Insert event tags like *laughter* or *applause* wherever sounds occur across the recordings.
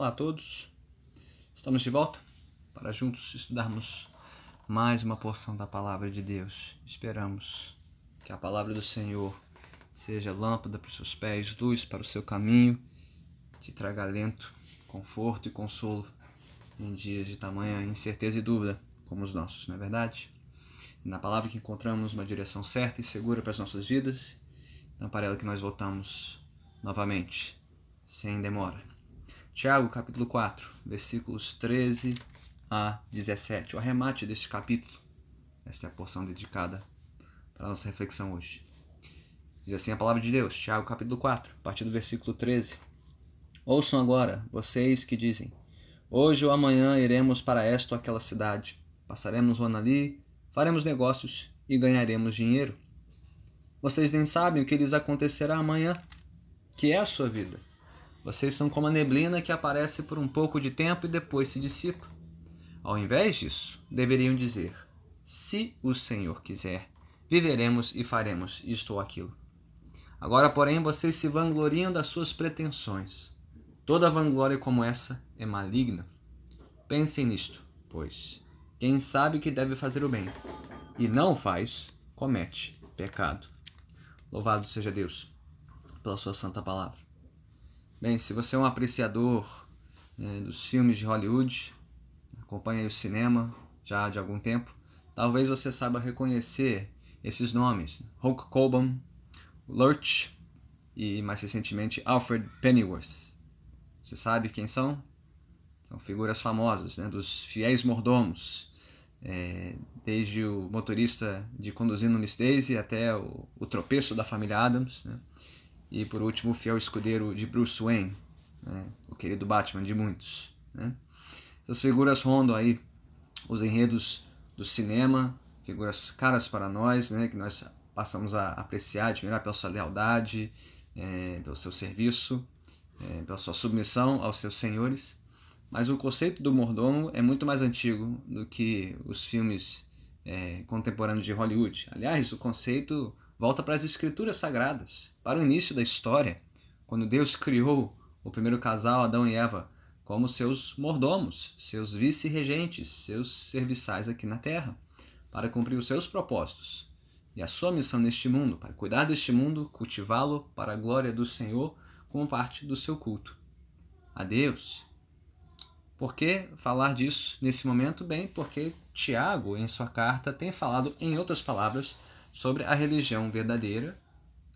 Olá a todos, estamos de volta para juntos estudarmos mais uma porção da palavra de Deus. Esperamos que a palavra do Senhor seja lâmpada para os seus pés, luz para o seu caminho, te traga alento, conforto e consolo em dias de tamanha incerteza e dúvida como os nossos, não é verdade? Na palavra que encontramos uma direção certa e segura para as nossas vidas, então para ela que nós voltamos novamente, sem demora. Tiago, capítulo 4, versículos 13 a 17. O arremate deste capítulo. Esta é a porção dedicada para a nossa reflexão hoje. Diz assim a palavra de Deus, Tiago, capítulo 4, a partir do versículo 13. Ouçam agora, vocês que dizem: Hoje ou amanhã iremos para esta ou aquela cidade, passaremos um ano ali, faremos negócios e ganharemos dinheiro. Vocês nem sabem o que lhes acontecerá amanhã, que é a sua vida vocês são como a neblina que aparece por um pouco de tempo e depois se dissipa. Ao invés disso, deveriam dizer: Se o Senhor quiser, viveremos e faremos isto ou aquilo. Agora, porém, vocês se vangloriam das suas pretensões. Toda vanglória como essa é maligna. Pensem nisto, pois quem sabe que deve fazer o bem e não faz, comete pecado. Louvado seja Deus pela sua santa palavra. Bem, se você é um apreciador né, dos filmes de Hollywood, acompanha o cinema já de algum tempo, talvez você saiba reconhecer esses nomes: Hulk Hogan, Lurch e mais recentemente Alfred Pennyworth. Você sabe quem são? São figuras famosas, né, dos fiéis mordomos, é, desde o motorista de Conduzindo Miss Daisy até o, o tropeço da família Adams. Né? E por último, o fiel escudeiro de Bruce Wayne, né? o querido Batman de muitos. Né? Essas figuras rondam aí os enredos do cinema, figuras caras para nós, né? que nós passamos a apreciar, admirar pela sua lealdade, é, pelo seu serviço, é, pela sua submissão aos seus senhores. Mas o conceito do mordomo é muito mais antigo do que os filmes é, contemporâneos de Hollywood. Aliás, o conceito volta para as escrituras sagradas, para o início da história, quando Deus criou o primeiro casal, Adão e Eva, como seus mordomos, seus vice-regentes, seus serviçais aqui na terra, para cumprir os seus propósitos. E a sua missão neste mundo, para cuidar deste mundo, cultivá-lo para a glória do Senhor, como parte do seu culto a Deus. Por que falar disso nesse momento? Bem, porque Tiago, em sua carta, tem falado, em outras palavras, sobre a religião verdadeira,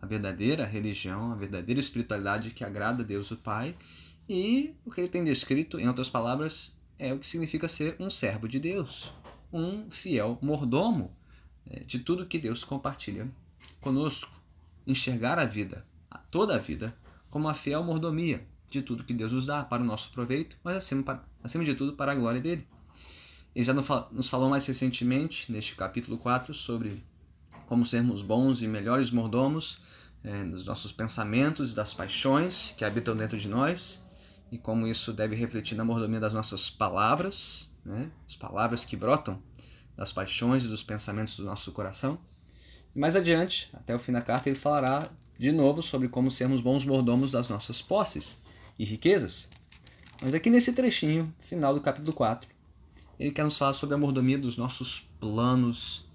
a verdadeira religião, a verdadeira espiritualidade que agrada a Deus o Pai. E o que ele tem descrito, em outras palavras, é o que significa ser um servo de Deus, um fiel mordomo é, de tudo que Deus compartilha conosco. Enxergar a vida, toda a vida, como uma fiel mordomia de tudo que Deus nos dá para o nosso proveito, mas acima, acima de tudo para a glória dele. Ele já nos falou mais recentemente, neste capítulo 4, sobre como sermos bons e melhores mordomos é, dos nossos pensamentos e das paixões que habitam dentro de nós e como isso deve refletir na mordomia das nossas palavras, né? as palavras que brotam das paixões e dos pensamentos do nosso coração. E mais adiante, até o fim da carta, ele falará de novo sobre como sermos bons mordomos das nossas posses e riquezas. Mas aqui nesse trechinho, final do capítulo 4, ele quer nos falar sobre a mordomia dos nossos planos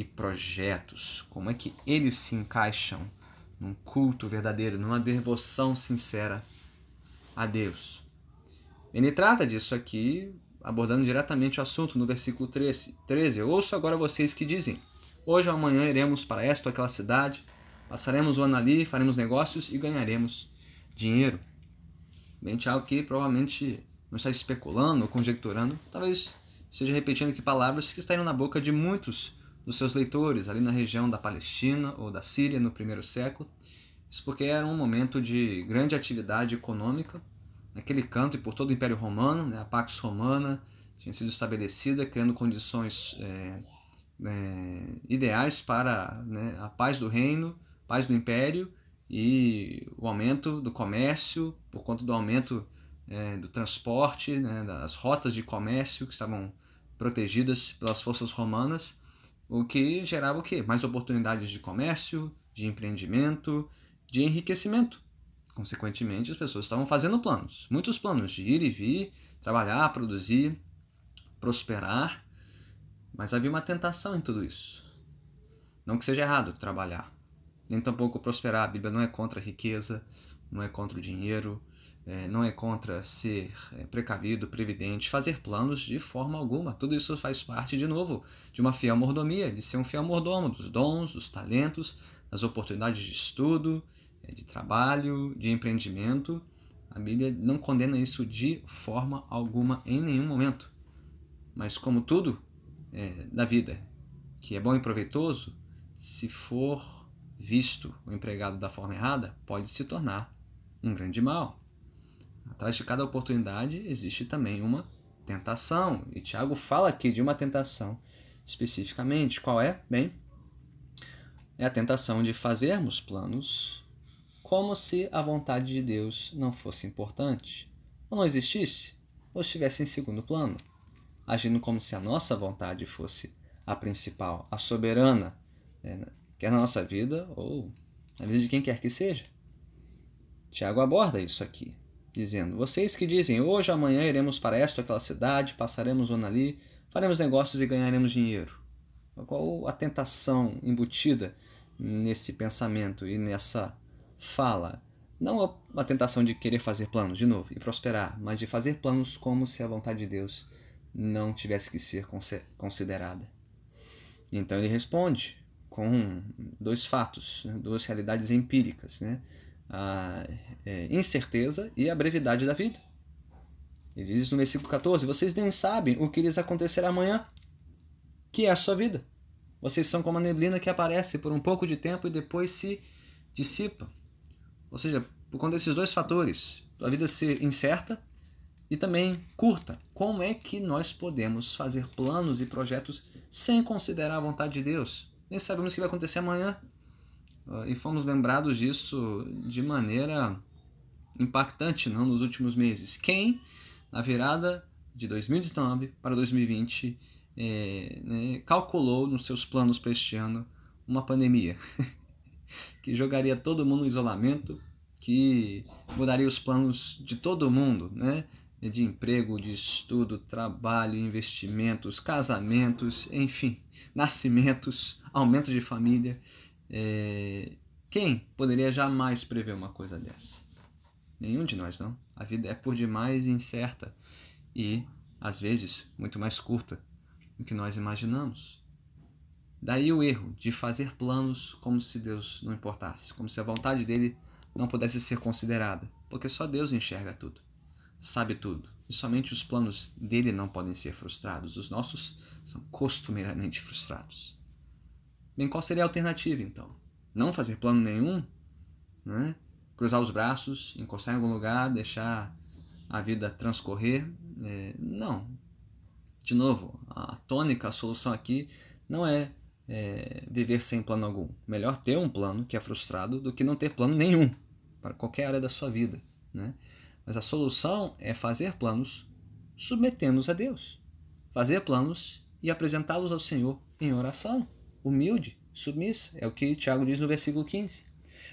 e projetos, como é que eles se encaixam num culto verdadeiro, numa devoção sincera a Deus. Ele trata disso aqui, abordando diretamente o assunto no versículo 13. 13 Ouço agora vocês que dizem: Hoje ou amanhã iremos para esta ou aquela cidade, passaremos o ano ali, faremos negócios e ganharemos dinheiro. Bem, Tiago aqui provavelmente não está especulando ou conjecturando, talvez esteja repetindo aqui palavras que estão na boca de muitos dos seus leitores ali na região da Palestina ou da Síria no primeiro século. Isso porque era um momento de grande atividade econômica naquele canto e por todo o Império Romano, né? a Pax Romana tinha sido estabelecida, criando condições é, é, ideais para né, a paz do reino, paz do império e o aumento do comércio, por conta do aumento é, do transporte, né, das rotas de comércio que estavam protegidas pelas forças romanas o que gerava o quê? Mais oportunidades de comércio, de empreendimento, de enriquecimento, Consequentemente, as pessoas estavam fazendo planos, muitos planos de ir e vir, trabalhar, produzir, prosperar, mas havia uma tentação em tudo isso. Não que seja errado trabalhar, nem tampouco prosperar. A Bíblia não é contra a riqueza, não é contra o dinheiro, é, não é contra ser é, precavido, previdente, fazer planos de forma alguma. Tudo isso faz parte, de novo, de uma fiel mordomia, de ser um fiel mordomo dos dons, dos talentos, das oportunidades de estudo, é, de trabalho, de empreendimento. A Bíblia não condena isso de forma alguma em nenhum momento. Mas, como tudo é, da vida que é bom e proveitoso, se for visto o empregado da forma errada, pode se tornar um grande mal. Atrás de cada oportunidade existe também uma tentação. E Tiago fala aqui de uma tentação especificamente. Qual é? Bem, é a tentação de fazermos planos como se a vontade de Deus não fosse importante, ou não existisse, ou estivesse em segundo plano, agindo como se a nossa vontade fosse a principal, a soberana, né, quer na nossa vida ou na vida de quem quer que seja. Tiago aborda isso aqui dizendo: Vocês que dizem, hoje, amanhã iremos para esta ou aquela cidade, passaremos ano ali, faremos negócios e ganharemos dinheiro. Qual a tentação embutida nesse pensamento e nessa fala? Não a tentação de querer fazer planos de novo e prosperar, mas de fazer planos como se a vontade de Deus não tivesse que ser considerada. Então ele responde com dois fatos, né, duas realidades empíricas. Né? A é, incerteza e a brevidade da vida. Ele diz no versículo 14: Vocês nem sabem o que lhes acontecerá amanhã, que é a sua vida. Vocês são como a neblina que aparece por um pouco de tempo e depois se dissipa. Ou seja, por conta desses dois fatores, a vida ser incerta e também curta. Como é que nós podemos fazer planos e projetos sem considerar a vontade de Deus? Nem sabemos o que vai acontecer amanhã. Ah, e fomos lembrados disso de maneira impactante não nos últimos meses. Quem, na virada de 2019 para 2020, é, né, calculou nos seus planos para este ano uma pandemia *laughs* que jogaria todo mundo no isolamento, que mudaria os planos de todo mundo, né? de emprego, de estudo, trabalho, investimentos, casamentos, enfim, nascimentos, aumento de família. É... Quem poderia jamais prever uma coisa dessa? Nenhum de nós, não. A vida é por demais incerta e, às vezes, muito mais curta do que nós imaginamos. Daí o erro de fazer planos como se Deus não importasse, como se a vontade dele não pudesse ser considerada, porque só Deus enxerga tudo, sabe tudo, e somente os planos dele não podem ser frustrados, os nossos são costumeiramente frustrados. Bem, qual seria a alternativa então? Não fazer plano nenhum? Né? Cruzar os braços, encostar em algum lugar, deixar a vida transcorrer? É, não. De novo, a tônica, a solução aqui não é, é viver sem plano algum. Melhor ter um plano que é frustrado do que não ter plano nenhum para qualquer área da sua vida. Né? Mas a solução é fazer planos submetendo-os a Deus. Fazer planos e apresentá-los ao Senhor em oração humilde, submissa. É o que Tiago diz no versículo 15.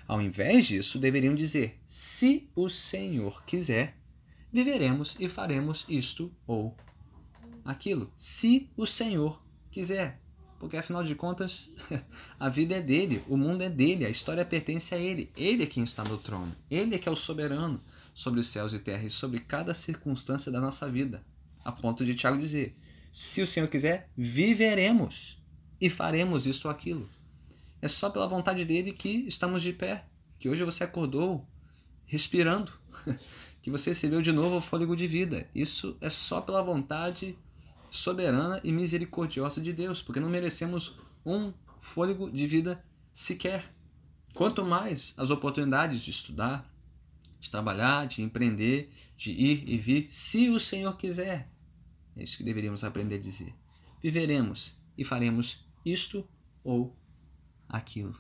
Ao invés disso, deveriam dizer: se o Senhor quiser, viveremos e faremos isto ou aquilo. Se o Senhor quiser. Porque afinal de contas, *laughs* a vida é dele, o mundo é dele, a história pertence a ele. Ele é quem está no trono. Ele é que é o soberano sobre os céus e terra e sobre cada circunstância da nossa vida. A ponto de Tiago dizer: se o Senhor quiser, viveremos e faremos isto ou aquilo. É só pela vontade dele que estamos de pé, que hoje você acordou respirando, *laughs* que você recebeu de novo o fôlego de vida. Isso é só pela vontade soberana e misericordiosa de Deus, porque não merecemos um fôlego de vida sequer. Quanto mais as oportunidades de estudar, de trabalhar, de empreender, de ir e vir, se o Senhor quiser. É isso que deveríamos aprender a dizer. Viveremos e faremos isto ou aquilo.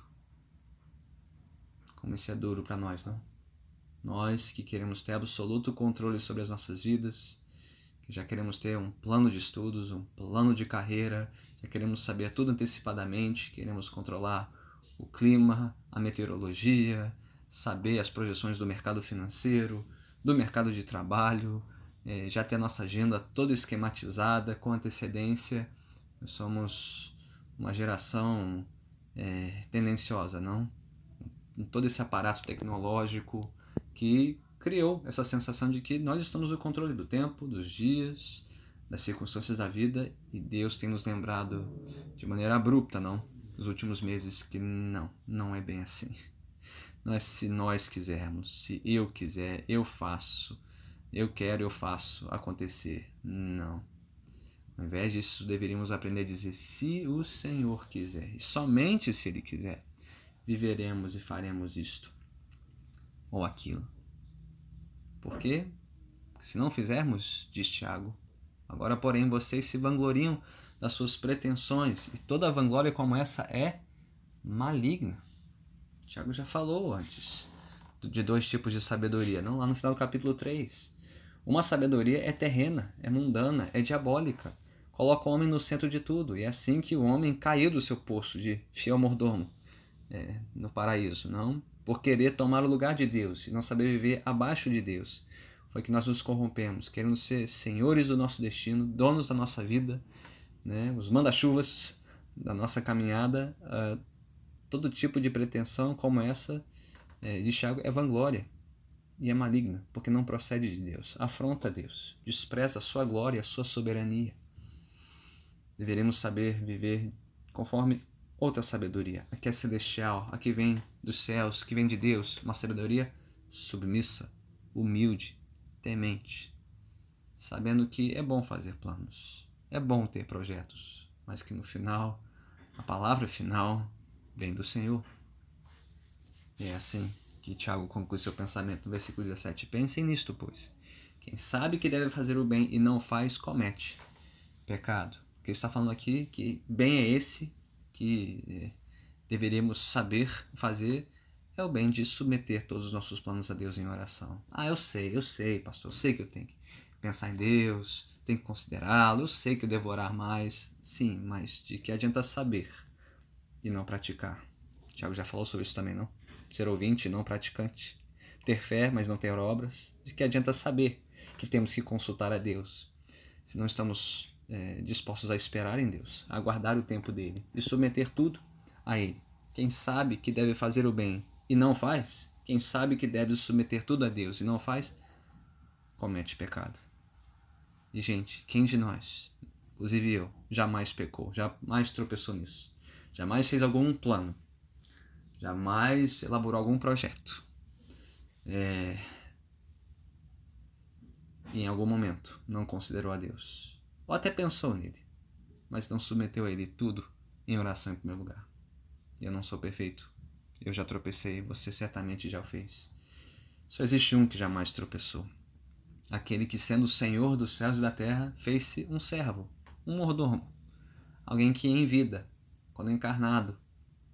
Como isso é duro para nós, não? Nós que queremos ter absoluto controle sobre as nossas vidas, que já queremos ter um plano de estudos, um plano de carreira, já queremos saber tudo antecipadamente, queremos controlar o clima, a meteorologia, saber as projeções do mercado financeiro, do mercado de trabalho, é, já ter a nossa agenda toda esquematizada com antecedência. Nós somos uma geração é, tendenciosa, não? Todo esse aparato tecnológico que criou essa sensação de que nós estamos no controle do tempo, dos dias, das circunstâncias da vida e Deus tem nos lembrado de maneira abrupta, não? Nos últimos meses que não, não é bem assim. Não é se nós quisermos, se eu quiser, eu faço, eu quero, eu faço acontecer. Não. Ao invés disso, deveríamos aprender a dizer: se o Senhor quiser, e somente se Ele quiser, viveremos e faremos isto ou aquilo. Por quê? Porque se não fizermos, diz Tiago, agora, porém, vocês se vangloriam das suas pretensões, e toda vanglória como essa é maligna. Tiago já falou antes de dois tipos de sabedoria, não lá no final do capítulo 3. Uma sabedoria é terrena, é mundana, é diabólica. Coloca o homem no centro de tudo. E é assim que o homem caiu do seu posto de fiel mordomo é, no paraíso, não? Por querer tomar o lugar de Deus e não saber viver abaixo de Deus. Foi que nós nos corrompemos, querendo ser senhores do nosso destino, donos da nossa vida, né? os manda-chuvas da nossa caminhada. Uh, todo tipo de pretensão como essa é, de Tiago é vanglória e é maligna, porque não procede de Deus, afronta Deus, despreza a sua glória, a sua soberania. Deveremos saber viver conforme outra sabedoria, a que é celestial, a que vem dos céus, que vem de Deus, uma sabedoria submissa, humilde, temente, sabendo que é bom fazer planos, é bom ter projetos, mas que no final, a palavra final vem do Senhor. E é assim que Tiago conclui seu pensamento no versículo 17. Pensem nisto, pois. Quem sabe que deve fazer o bem e não faz, comete pecado. Que está falando aqui que bem é esse que é, deveríamos saber fazer é o bem de submeter todos os nossos planos a Deus em oração. Ah, eu sei, eu sei, pastor, eu sei que eu tenho que pensar em Deus, tenho que considerá-lo, eu sei que eu devo orar mais. Sim, mas de que adianta saber e não praticar. Tiago já falou sobre isso também, não? Ser ouvinte e não praticante. Ter fé, mas não ter obras. De que adianta saber que temos que consultar a Deus se não estamos é, dispostos a esperar em Deus, a aguardar o tempo dele e submeter tudo a Ele? Quem sabe que deve fazer o bem e não faz, quem sabe que deve submeter tudo a Deus e não faz, comete pecado. E, gente, quem de nós, inclusive eu, jamais pecou, jamais tropeçou nisso? jamais fez algum plano, jamais elaborou algum projeto. É... Em algum momento não considerou a Deus, ou até pensou nele, mas não submeteu a ele tudo em oração em primeiro lugar. Eu não sou perfeito, eu já tropecei, você certamente já o fez. Só existe um que jamais tropeçou. Aquele que, sendo o Senhor dos céus e da terra, fez-se um servo, um mordomo, alguém que em vida quando encarnado,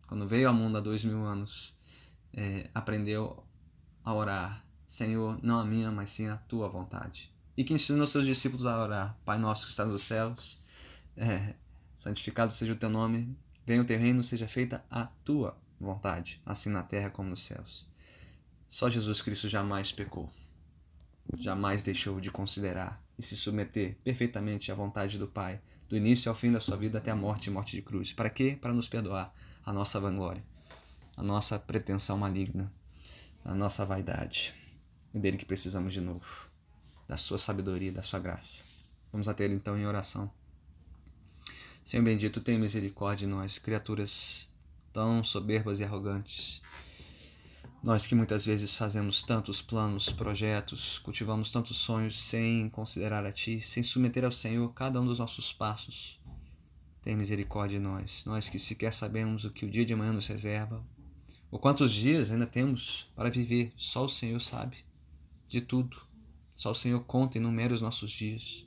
quando veio ao mundo há dois mil anos, é, aprendeu a orar: Senhor, não a minha, mas sim a tua vontade. E que ensinou seus discípulos a orar: Pai nosso que está nos céus, é, santificado seja o teu nome, venha o teu reino, seja feita a tua vontade, assim na terra como nos céus. Só Jesus Cristo jamais pecou, jamais deixou de considerar e se submeter perfeitamente à vontade do Pai, do início ao fim da sua vida até a morte e morte de cruz. Para quê? Para nos perdoar a nossa vanglória, a nossa pretensão maligna, a nossa vaidade. É dele que precisamos de novo, da sua sabedoria, da sua graça. Vamos a ele então em oração. Senhor bendito, tenha misericórdia de nós, criaturas tão soberbas e arrogantes nós que muitas vezes fazemos tantos planos, projetos, cultivamos tantos sonhos sem considerar a Ti, sem submeter ao Senhor cada um dos nossos passos. Tem misericórdia de nós, nós que sequer sabemos o que o dia de amanhã nos reserva, ou quantos dias ainda temos para viver, só o Senhor sabe de tudo. Só o Senhor conta e numera os nossos dias.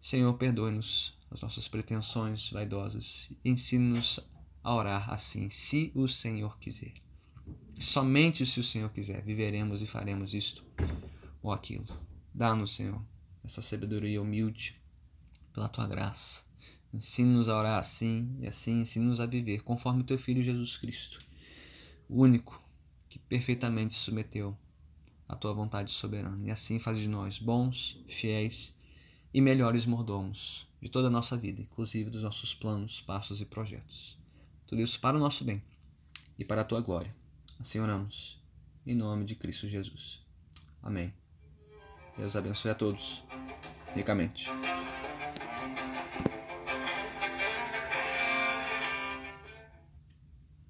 Senhor, perdoe-nos as nossas pretensões vaidosas ensine-nos a orar assim, se o Senhor quiser. Somente se o Senhor quiser, viveremos e faremos isto ou aquilo. Dá-nos, Senhor, essa sabedoria humilde pela tua graça. Ensina-nos a orar assim e assim ensina-nos a viver conforme o teu Filho Jesus Cristo, o único que perfeitamente se submeteu à tua vontade soberana. E assim faz de nós bons, fiéis e melhores mordomos de toda a nossa vida, inclusive dos nossos planos, passos e projetos. Tudo isso para o nosso bem e para a tua glória. Assim oramos, em nome de Cristo Jesus. Amém. Deus abençoe a todos ricamente.